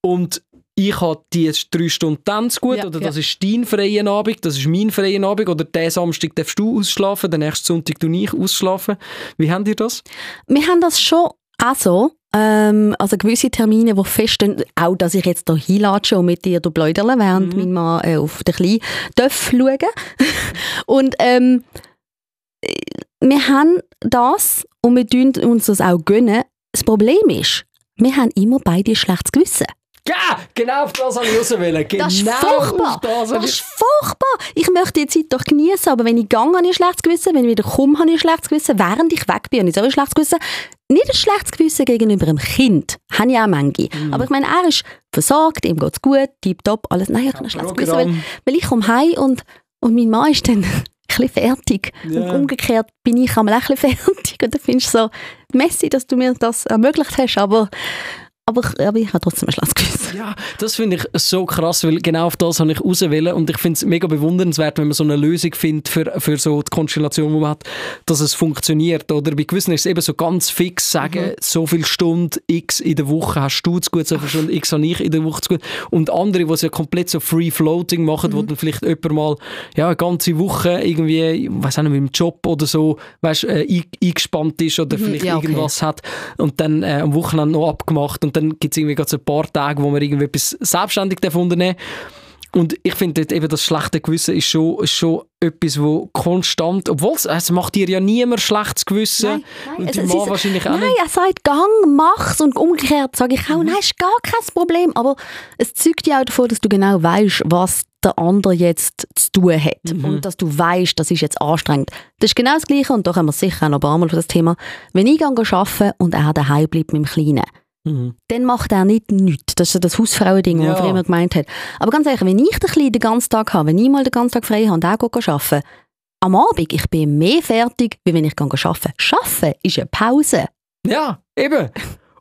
und ich habe die drei Stunden dann zu gut Ja, oder ja. das ist dein freier Abend, das ist mein freier Abend oder den Samstag darfst du ausschlafen, den nächsten Sonntag du ich ausschlafen. Wie habt ihr das? Wir haben das schon auch so. Ähm, also gewisse Termine, die feststehen, auch dass ich jetzt hier hinlatsche und mit dir Bläuderle, während Mhm. mein Mann äh, auf den Kleinen darf schauen. [LAUGHS] und ähm, äh, wir haben das und wir tun uns das auch gönnen. Das Problem ist, wir haben immer beide ein schlechtes Gewissen. Ja, genau auf das habe ich raus wollen. Genau Das ist furchtbar. auf das Das ich... ist furchtbar. Ich möchte die Zeit doch genießen, aber wenn ich gehe, habe ich ein schlechtes Gewissen. Wenn ich wieder komme, habe ich ein schlechtes Gewissen. Während ich weg bin, habe ich so ein schlechtes Gewissen. Nicht ein schlechtes Gewissen gegenüber einem Kind. Habe ich auch manche. Mhm. Aber ich meine, er ist versorgt, ihm geht es gut, tipptopp, alles. Nein, ich habe ein schlechtes Gewissen, weil, weil ich komme heim und, und mein Mann ist dann [LAUGHS] ein fertig. Ja. Und umgekehrt bin ich einmal auch ein [LAUGHS] fertig. Und dann findest du so, Messi, dass du mir das ermöglicht hast, aber, aber, aber ich habe trotzdem ein schlechtes Gewissen. Ja, das finde ich so krass, weil genau auf das habe ich rauswählen und ich finde es mega bewundernswert, wenn man so eine Lösung findet für, für so die Konstellation, die man hat, dass es funktioniert. Oder bei gewissen ist es eben so ganz fix sagen, so viele Stunden x in der Woche hast du zu gut, so viele Stunden x habe ich in der Woche zu gut. Und andere, die es ja komplett so free-floating machen, wo dann vielleicht jemand mal ja, eine ganze Woche irgendwie, ich weiß auch nicht, mit dem Job oder so, weißt, äh, ein- eingespannt ist oder vielleicht ja, okay. irgendwas hat und dann äh, am Wochenende noch abgemacht und dann gibt es irgendwie gerade so ein paar Tage, wo man irgendwie etwas selbstständig darf unternehmen und ich finde eben das schlechte Gewissen ist schon, ist schon etwas, wo konstant, obwohl es, es macht dir ja niemand schlechtes Gewissen Nein, nein, und es- die es Mann ist- wahrscheinlich auch Nein, nicht. er sagt, gang, mach's und umgekehrt sage ich auch, nein, ist gar kein Problem. Aber es zeugt ja auch davon, dass du genau weißt, was der andere jetzt zu tun hat. Und dass du weißt, das ist jetzt anstrengend. Das ist genau das Gleiche und da haben wir sicher auch noch ein paar Mal für das Thema. Wenn ich gehe arbeiten und er daheim bleibt mit dem Kleinen, Mhm. dann macht er nicht nichts. Das ist das Hausfrauending, Ja. man früher gemeint hat. Aber ganz ehrlich, wenn ich den Kleinen den ganzen Tag habe, wenn ich mal den ganzen Tag frei habe und geht arbeiten, am Abend, ich bin mehr fertig, wie wenn ich gehe arbeiten. Arbeiten ist eine Pause. Ja, eben.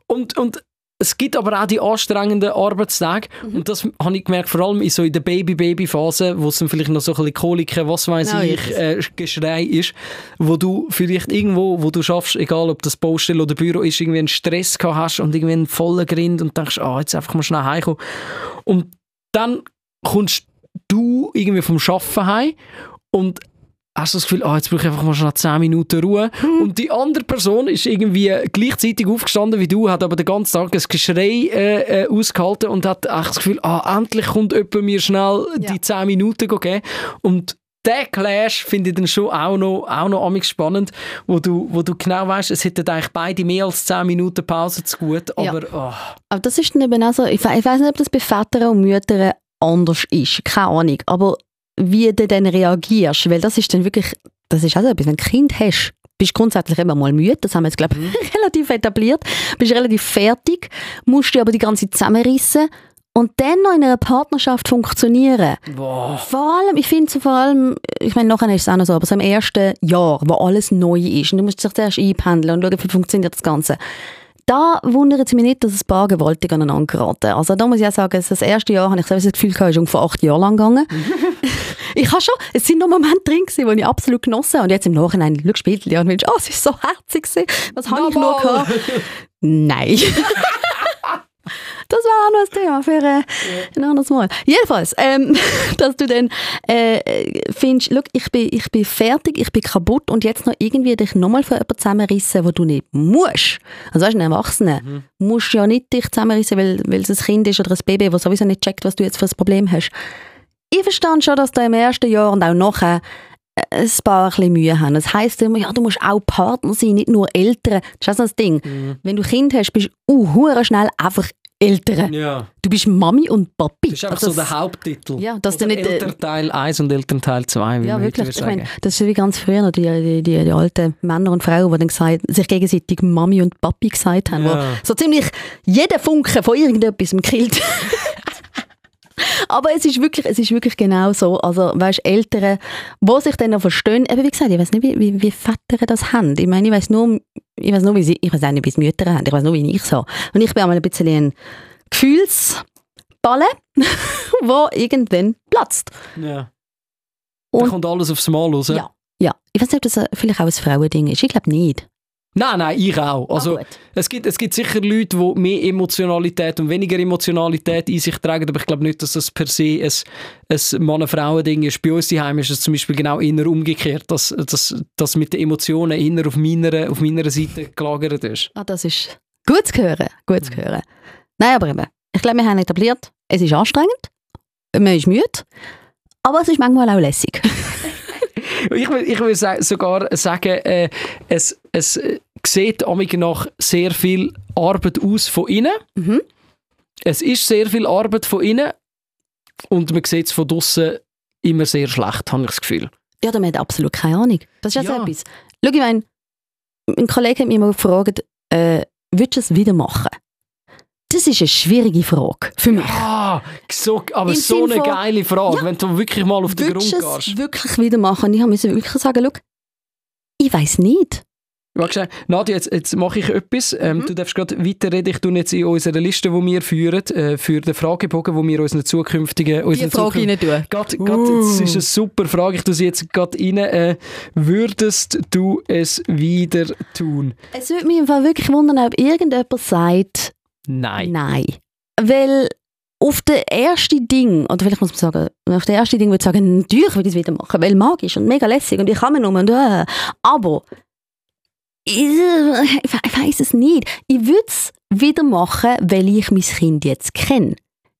Und, und es gibt aber auch die anstrengenden Arbeitstage Mhm. und das habe ich gemerkt, vor allem in so in der Baby-Baby-Phase, wo es dann vielleicht noch so ein bisschen Koliken, was weiß Oh, ich, äh, Geschrei ist, wo du vielleicht irgendwo, wo du schaffst, egal ob das Baustelle oder Büro ist, irgendwie einen Stress gehabt hast und irgendwie einen vollen Grind und denkst, ah, jetzt einfach mal schnell heimkommen. Und dann kommst du irgendwie vom Arbeiten heim und hast du das Gefühl, ah, jetzt brauche ich einfach mal schnell 10 Minuten Ruhe. Und die andere Person ist irgendwie gleichzeitig aufgestanden wie du, hat aber den ganzen Tag ein Geschrei äh, äh, ausgehalten und hat echt das Gefühl, ah, endlich kommt jemand mir schnell Ja. die 10 Minuten geben. Und der Clash finde ich dann schon auch noch, auch noch amig spannend, wo du, wo du genau weißt, es hätten eigentlich beide mehr als 10 Minuten Pause zu gut, Ja. aber ah, Aber das ist dann eben auch so, ich, ich weiß nicht, ob das bei Vätern und Müttern anders ist, keine Ahnung, aber wie du dann reagierst, weil das ist dann wirklich, das ist also etwas, wenn du ein Kind hast, bist du grundsätzlich immer mal müde, das haben wir jetzt, glaube ich, [LAUGHS] relativ etabliert, bist relativ fertig, musst dich aber die ganze Zeit zusammenrissen und dann noch in einer Partnerschaft funktionieren. boah. Vor allem, ich finde so vor allem, ich meine, nachher ist es auch noch so, aber so im ersten Jahr, wo alles neu ist und du musst dich zuerst einpendeln und schauen, wie funktioniert das Ganze. Da wundert es mich nicht, dass ein paar gewaltig aneinander geraten. Also da muss ich auch sagen, das erste Jahr habe ich selbst das Gefühl, gehabt, ist ungefähr acht Jahre lang gegangen. [LAUGHS] ich habe schon, es sind noch Momente drin gewesen, die ich absolut genossen habe. Und jetzt im Nachhinein, schau, spielt ja und denkst, oh, es ist so herzig gewesen. Was habe ich Nochmal. gehabt? Nein. [LAUGHS] Das war auch noch ein Thema für äh, ein anderes Mal. Jedenfalls, ähm, [LAUGHS] dass du dann äh, findest, schau, ich bin, ich bin fertig, ich bin kaputt und jetzt noch irgendwie dich nochmal für jemanden zusammenrissen, wo du nicht musst. Also weißt du, ein Erwachsener musst ja nicht dich zusammenrissen, weil, weil es ein Kind ist oder ein Baby, das sowieso nicht checkt, was du jetzt für ein Problem hast. Ich verstand schon, dass du im ersten Jahr und auch nachher ein paar ein bisschen Mühe haben. Das heisst immer, ja, du musst auch Partner sein, nicht nur Eltern. Das ist auch so das Ding. Mhm. Wenn du Kind hast, bist du uh, schnell einfach Eltern. Ja. Du bist Mami und Papi. Das ist einfach Also so der Haupttitel. Ja, dass du Oder nicht, äh, Elternteil 1 und Elternteil 2, wie Ja, wirklich. Ich meine, das ist wie ganz früher noch die, die, die, die alten Männer und Frauen, die dann gesagt, sich gegenseitig Mami und Papi gesagt haben. Ja. Wo so ziemlich jeder Funke von irgendetwas killt. [LAUGHS] Aber es ist wirklich, es ist wirklich genau so. Also, weißt, Eltern, die sich dann noch verstehen, eben wie gesagt, ich weiß nicht, wie, wie, wie Väter das haben. Ich meine, ich weiß nur, ich weiß nur, wie sie, ich weiß auch nicht, wie es Mütter haben. Ich weiß nur, wie ich so. Und ich bin einmal ein bisschen ein Gefühlsballe, [LAUGHS] wo irgendwann platzt. Ja. Da Und- kommt alles aufs Mal raus. Ja. Ja, ich weiß nicht, ob das vielleicht auch ein Frauending ist. Ich glaube nicht. Nein, nein, ich auch. Also, Ah, es, gibt, es gibt sicher Leute, die mehr Emotionalität und weniger Emotionalität in sich tragen, aber ich glaube nicht, dass das per se ein, ein Mann-Frauen-Ding ist. Bei uns daheim ist es zum Beispiel genau inner umgekehrt, dass, dass, dass mit den Emotionen inner auf meiner, auf meiner Seite gelagert ist. Ah, das ist gut zu hören. Gut Mhm. zu hören. Nein, aber eben, ich glaube, wir haben etabliert, es ist anstrengend, man ist müde, aber es ist manchmal auch lässig. [LAUGHS] Ich will, ich sa- sogar sagen, äh, es, es sieht nach sehr viel Arbeit aus von innen. Mhm. Es ist sehr viel Arbeit von innen und man sieht es von draußen immer sehr schlecht, habe ich das Gefühl. Ja, da hat absolut keine Ahnung. Das ist ja Ja. so etwas. Schau, ich meine, ein Kollege hat mich mal gefragt, äh, würdest du es wieder machen? Das ist eine schwierige Frage für mich. Ah, so, aber Im so Sinn eine von- geile Frage, wenn du wirklich mal auf den Grund gehst. es wirklich wieder machen? Ich musste wirklich sagen, schau, ich weiß nicht. Warte, Nadja, jetzt, jetzt mache ich etwas. Ähm, Mhm. Du darfst gerade weiterreden. Ich tue jetzt in unserer Liste, die wir führen, äh, für den Fragebogen, wo wir unseren zukünftigen... Unseren zukünftigen- rein tun. Gerade, gerade, das ist eine super Frage. Ich tue sie jetzt gerade rein. Äh, würdest du es wieder tun? Es würde mich im Fall wirklich wundern, ob irgendjemand sagt, Nein. Nein. Weil auf das erste Ding, oder vielleicht muss man sagen, auf das erste Ding würde ich sagen, natürlich würde ich es wieder machen, weil magisch und mega lässig und ich kann mir nur und äh, aber ich, ich, ich weiß es nicht. Ich würde es wieder machen, weil ich mein Kind jetzt kenne.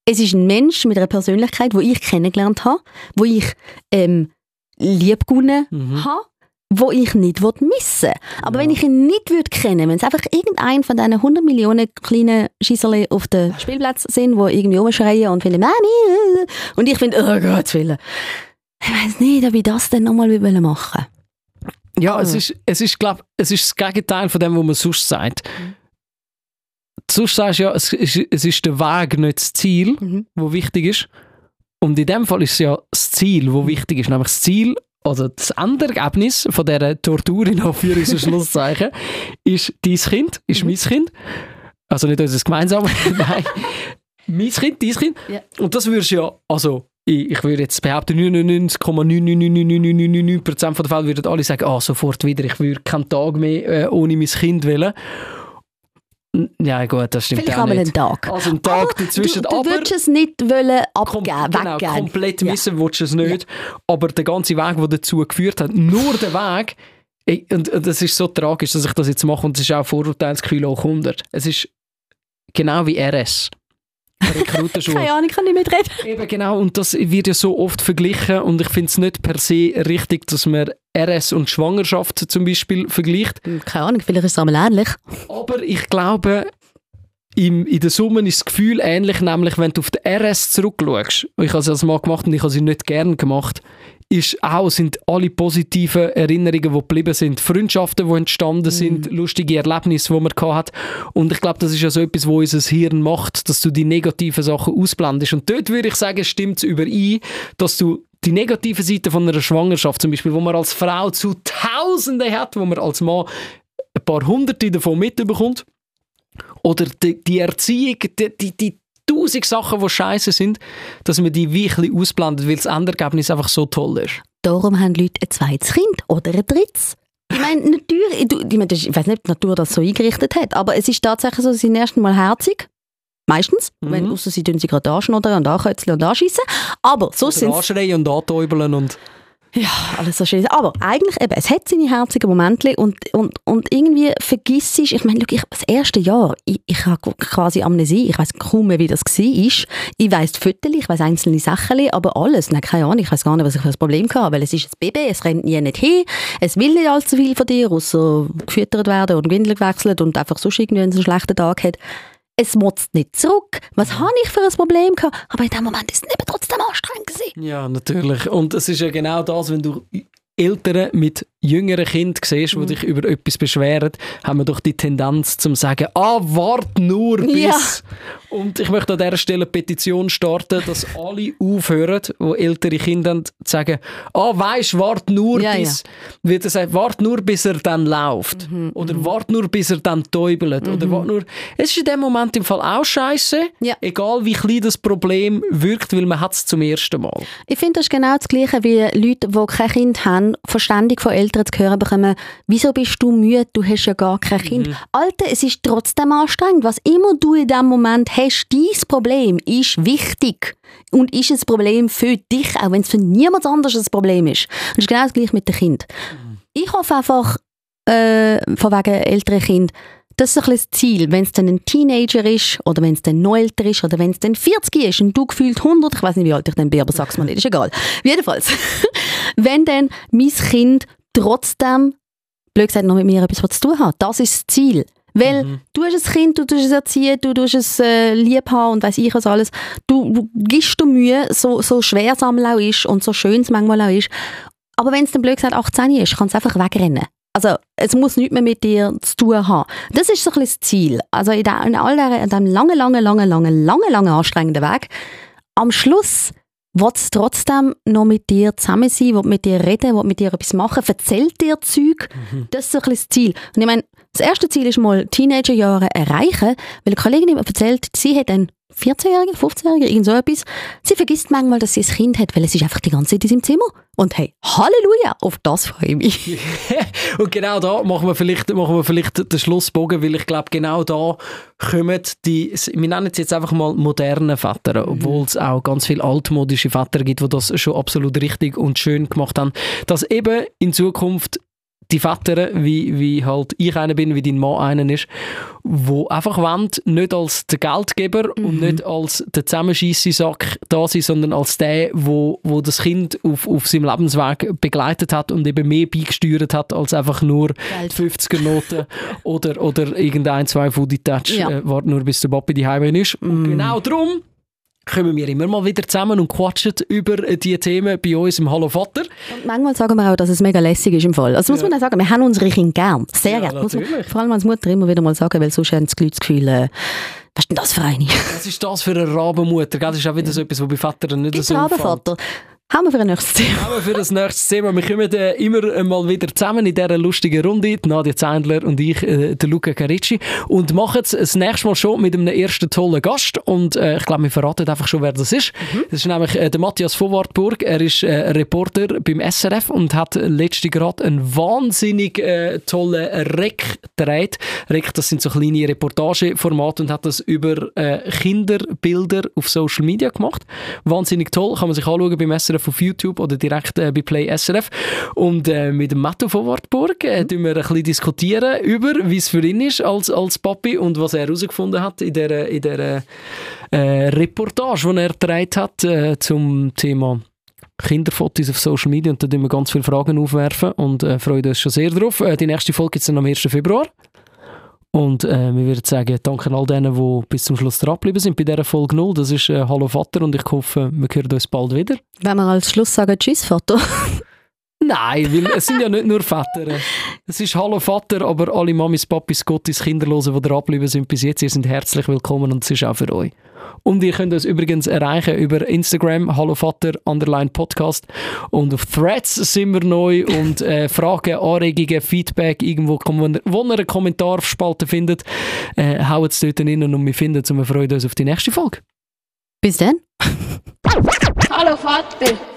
Es ist ein Mensch mit einer Persönlichkeit, wo ich kennengelernt habe, wo ich ähm, lieb gewonnen Mhm. habe, wo ich nicht missen will. Aber Ja. wenn ich ihn nicht würde kennen, wenn es einfach irgendein von diesen 100 Millionen kleinen Schisserli auf dem Spielplatz sind, wo irgendwie rumschreien und finden, Mami, äh, und ich finde, oh Gott, Willen. Ich weiß nicht, ob ich das dann nochmal machen will. Ja, Ah. es ist, es ist, glaub, es ist das Gegenteil von dem, was man sonst sagt. Sonst sagst du ja, es ist, es ist der Weg, nicht das Ziel, Mhm. wo wichtig ist. Und in dem Fall ist es ja das Ziel, wo wichtig ist. Nämlich das Ziel oder das Endergebnis von dieser Tortur in Anführungs- und Schlusszeichen ist dein Kind, ist Mhm. mein Kind. Also nicht unser gemeinsames, nein. Mein Kind, dein Kind. Ja. Und das würdest du ja, also ich, ich würde jetzt behaupten, 99,99999% von den Fällen würden alle sagen, ah, sofort wieder, ich würde keinen Tag mehr äh, ohne mein Kind wählen. Ja gut, das stimmt Vielleicht auch einmal einen nicht. Tag. Also einen Tag dazwischen, du, du aber würdest es nicht wollen kom abgeben, genau, weggeben. komplett Ja. missen willst du es nicht. Aber der ganze Weg, der dazu geführt hat, nur der Weg, ey, und, und das ist so tragisch, dass ich das jetzt mache und es ist auch Vorurteilskilo hoch 100. Es ist genau wie RS. Rekrutenschule. [LAUGHS] Keine Ahnung, ich kann nicht mitreden. Eben genau, und das wird ja so oft verglichen und ich finde es nicht per se richtig, dass man RS und Schwangerschaft zum Beispiel vergleicht. Hm, Keine Ahnung, vielleicht ist es einmal ähnlich. Aber ich glaube, im, in der Summe ist das Gefühl ähnlich, nämlich wenn du auf den RS zurückschaust, ich habe es mal gemacht und ich habe sie nicht gern gemacht, ist auch, sind alle positiven Erinnerungen, die geblieben sind, Freundschaften, die entstanden sind, lustige Erlebnisse, die man hat. Und ich glaube, das ist ja so etwas, wo unser Hirn macht, dass du die negativen Sachen ausblendest. Und dort würde ich sagen, stimmt es überein, dass du die negative Seite von einer Schwangerschaft zum Beispiel, wo man als Frau zu Tausenden hat, wo man als Mann ein paar Hunderte davon mitbekommt, oder die, die Erziehung, die, die, die tausend Sachen, die scheiße sind, dass man die wie ein bisschen ausblendet, weil das Endergebnis einfach so toll ist. Darum haben Leute ein zweites Kind oder ein drittes. Ich meine, natürlich, ich, meine, ich weiß nicht, ob die Natur das so eingerichtet hat, aber es ist tatsächlich so, sie sind erst mal herzig. Meistens. Mhm. Wenn, ausser sie tun sie gerade anschnuddern und ankötzeln und anschiessen. Aber so sind anschreien und antäubeln und... Ja, alles so schön. Aber eigentlich, eben, es hat seine herzigen Momente und, und, und irgendwie vergisst ich, ich meine, ich, das erste Jahr, ich, ich habe quasi Amnesie, ich weiß kaum mehr, wie das war. Ich weiß Fotos, ich weiß einzelne Sachen, aber alles, nein, keine Ahnung, ich weiß gar nicht, was ich für ein Problem hatte, weil es ist ein Baby, es rennt nie nicht hin, es will nicht allzu viel von dir, außer gefüttert werden und Windel gewechselt und einfach sonst irgendwie einen schlechten Tag hat es motzt nicht zurück. Was mhm. habe ich für ein Problem gehabt? Aber in dem Moment ist es eben trotzdem anstrengend gewesen. Ja, natürlich. Und es ist ja genau das, wenn du Eltern mit jüngeren Kindern siehst, die mhm. dich über etwas beschweren, haben wir doch die Tendenz zu sagen, ah, wart nur bis. Ja. Und ich möchte an dieser Stelle eine Petition starten, dass alle aufhören, die ältere Kinder haben, zu sagen, ah, weisst, wart nur ja, bis, ja. wie er sagt, wart nur bis er dann läuft. Mhm, oder mhm. wart nur bis er dann täubelt. Mhm. Oder wart nur, es ist in dem Moment im Fall auch scheiße, ja. egal wie klein das Problem wirkt, weil man hat es zum ersten Mal. Ich finde, das ist genau das Gleiche wie Leute, die kein Kind haben, verständig von Eltern zu hören bekommen, wieso bist du müde, du hast ja gar kein Kind. Mhm. Alter, es ist trotzdem anstrengend. Was immer du in diesem Moment hast, dein Problem ist wichtig und ist ein Problem für dich, auch wenn es für niemand anderes ein Problem ist. Und das ist genau das gleiche mit dem Kind. Mhm. Ich hoffe einfach, äh, von wegen älteren Kind, das ist ein das Ziel. Wenn es dann ein Teenager ist oder wenn es dann noch älter ist oder wenn es dann 40 ist und du gefühlt 100, ich weiß nicht, wie alt ich dann bin, aber sag's mal nicht, ist egal. Jedenfalls, [LAUGHS] wenn dann mein Kind trotzdem, blöd gesagt, noch mit mir etwas zu tun hat, das ist das Ziel. Weil mhm. du hast ein Kind, du tust es erziehen, du tust es äh, lieb haben und weiß ich was alles. Du, du gibst dir Mühe, so, so schwer es auch ist und so schön es manchmal auch ist. Aber wenn es dann blöd gesagt 18 ist, kannst du einfach wegrennen. Also es muss nichts mehr mit dir zu tun haben. Das ist so ein das Ziel. Also in, der, in all der, in diesem langen, langen, langen, langen, langen, langen anstrengenden Weg, am Schluss will es trotzdem noch mit dir zusammen sein, will mit dir reden, will mit dir etwas machen, erzählt dir Zeug. Mhm. Das ist so ein das Ziel. Und ich meine, das erste Ziel ist mal Teenagerjahre erreichen, weil eine Kollegin mir erzählt, sie hat einen 14-Jährige, 15-Jährige, irgend so etwas. Sie vergisst manchmal, dass sie ein Kind hat, weil es ist einfach die ganze Zeit in seinem Zimmer. Und hey, Halleluja, auf das freue ich mich. [LAUGHS] und genau da machen wir vielleicht, machen wir vielleicht den Schlussbogen, weil ich glaube, genau da kommen die, wir nennen es jetzt einfach mal moderne Väter, mhm. obwohl es auch ganz viele altmodische Väter gibt, die das schon absolut richtig und schön gemacht haben, dass eben in Zukunft die Väter, wie, wie halt ich einer bin, wie dein Mann einer ist, wo einfach wollen, nicht als der Geldgeber mhm. und nicht als der Zusammenscheissesack da sein, sondern als der, wo, wo das Kind auf, auf seinem Lebensweg begleitet hat und eben mehr beigesteuert hat, als einfach nur 50er-Noten [LAUGHS] oder, oder irgendein, zwei Foodie-Touch, ja. äh, warte nur bis der Papi die Heime ist. Mhm. genau darum kommen wir immer mal wieder zusammen und quatschen über diese Themen bei uns im Hallo Vater. Und manchmal sagen wir auch, dass es mega lässig ist im Fall. Also muss ja. man auch sagen, wir haben unsere Kinder gern. Sehr ja, gern. vor allem als Mutter immer wieder mal sagen, weil sonst haben die Leute das Gefühl, äh, was ist denn das für eine? Was ist das für eine Rabenmutter? Das ist auch wieder so etwas, was bei Vätern nicht Gibt's so Rabenvater? Haben wir für ein nächstes Thema. Haben wir für das nächste Thema. Wir kommen äh, immer mal wieder zusammen in dieser lustigen Runde, Nadia Zeindler und ich, äh, der Luca Caricci, und machen es das nächste Mal schon mit einem ersten tollen Gast. Und äh, ich glaube, wir verraten einfach schon, wer das ist. Mhm. Das ist nämlich äh, der Matthias von Wartburg. Er ist äh, Reporter beim SRF und hat letzte gerade einen wahnsinnig äh, tollen Rec gedreht. Rec, das sind so kleine Reportageformate und hat das über äh, Kinderbilder auf Social Media gemacht. Wahnsinnig toll, kann man sich anschauen beim SRF SRF auf YouTube oder direkt äh, bei Play SRF. Und äh, mit dem Matto von Wartburg äh, mhm. wir ein bisschen diskutieren über, wie es für ihn ist als, als Papi und was er herausgefunden hat in der, in der äh, Reportage, die er gedreht hat äh, zum Thema Kinderfotos auf Social Media und da wir ganz viele Fragen aufwerfen und äh, freuen uns schon sehr drauf. Äh, die nächste Folge gibt es dann am 1. Februar. Und äh, wir würden sagen, danke an all denen, die bis zum Schluss dran geblieben sind bei dieser Folge 0. Das ist äh, Hallo Vater und ich hoffe, wir hören uns bald wieder. Wenn wir als Schluss sagen, Tschüss Vater. [LAUGHS] Nein, weil es sind ja nicht nur Väter. Es ist Hallo Vater, aber alle Mamis, Papis, Gottis, Kinderlosen, die da geblieben sind bis jetzt, ihr sind herzlich willkommen und es ist auch für euch. Und ihr könnt uns übrigens erreichen über Instagram, Hallo Vater, Underline Podcast. Und auf Threads sind wir neu und äh, Fragen, Anregungen, Feedback, irgendwo, wo ihr eine Kommentarspalte findet, äh, haut es dort rein und wir finden es und wir freuen uns auf die nächste Folge. Bis dann. Hallo Vater.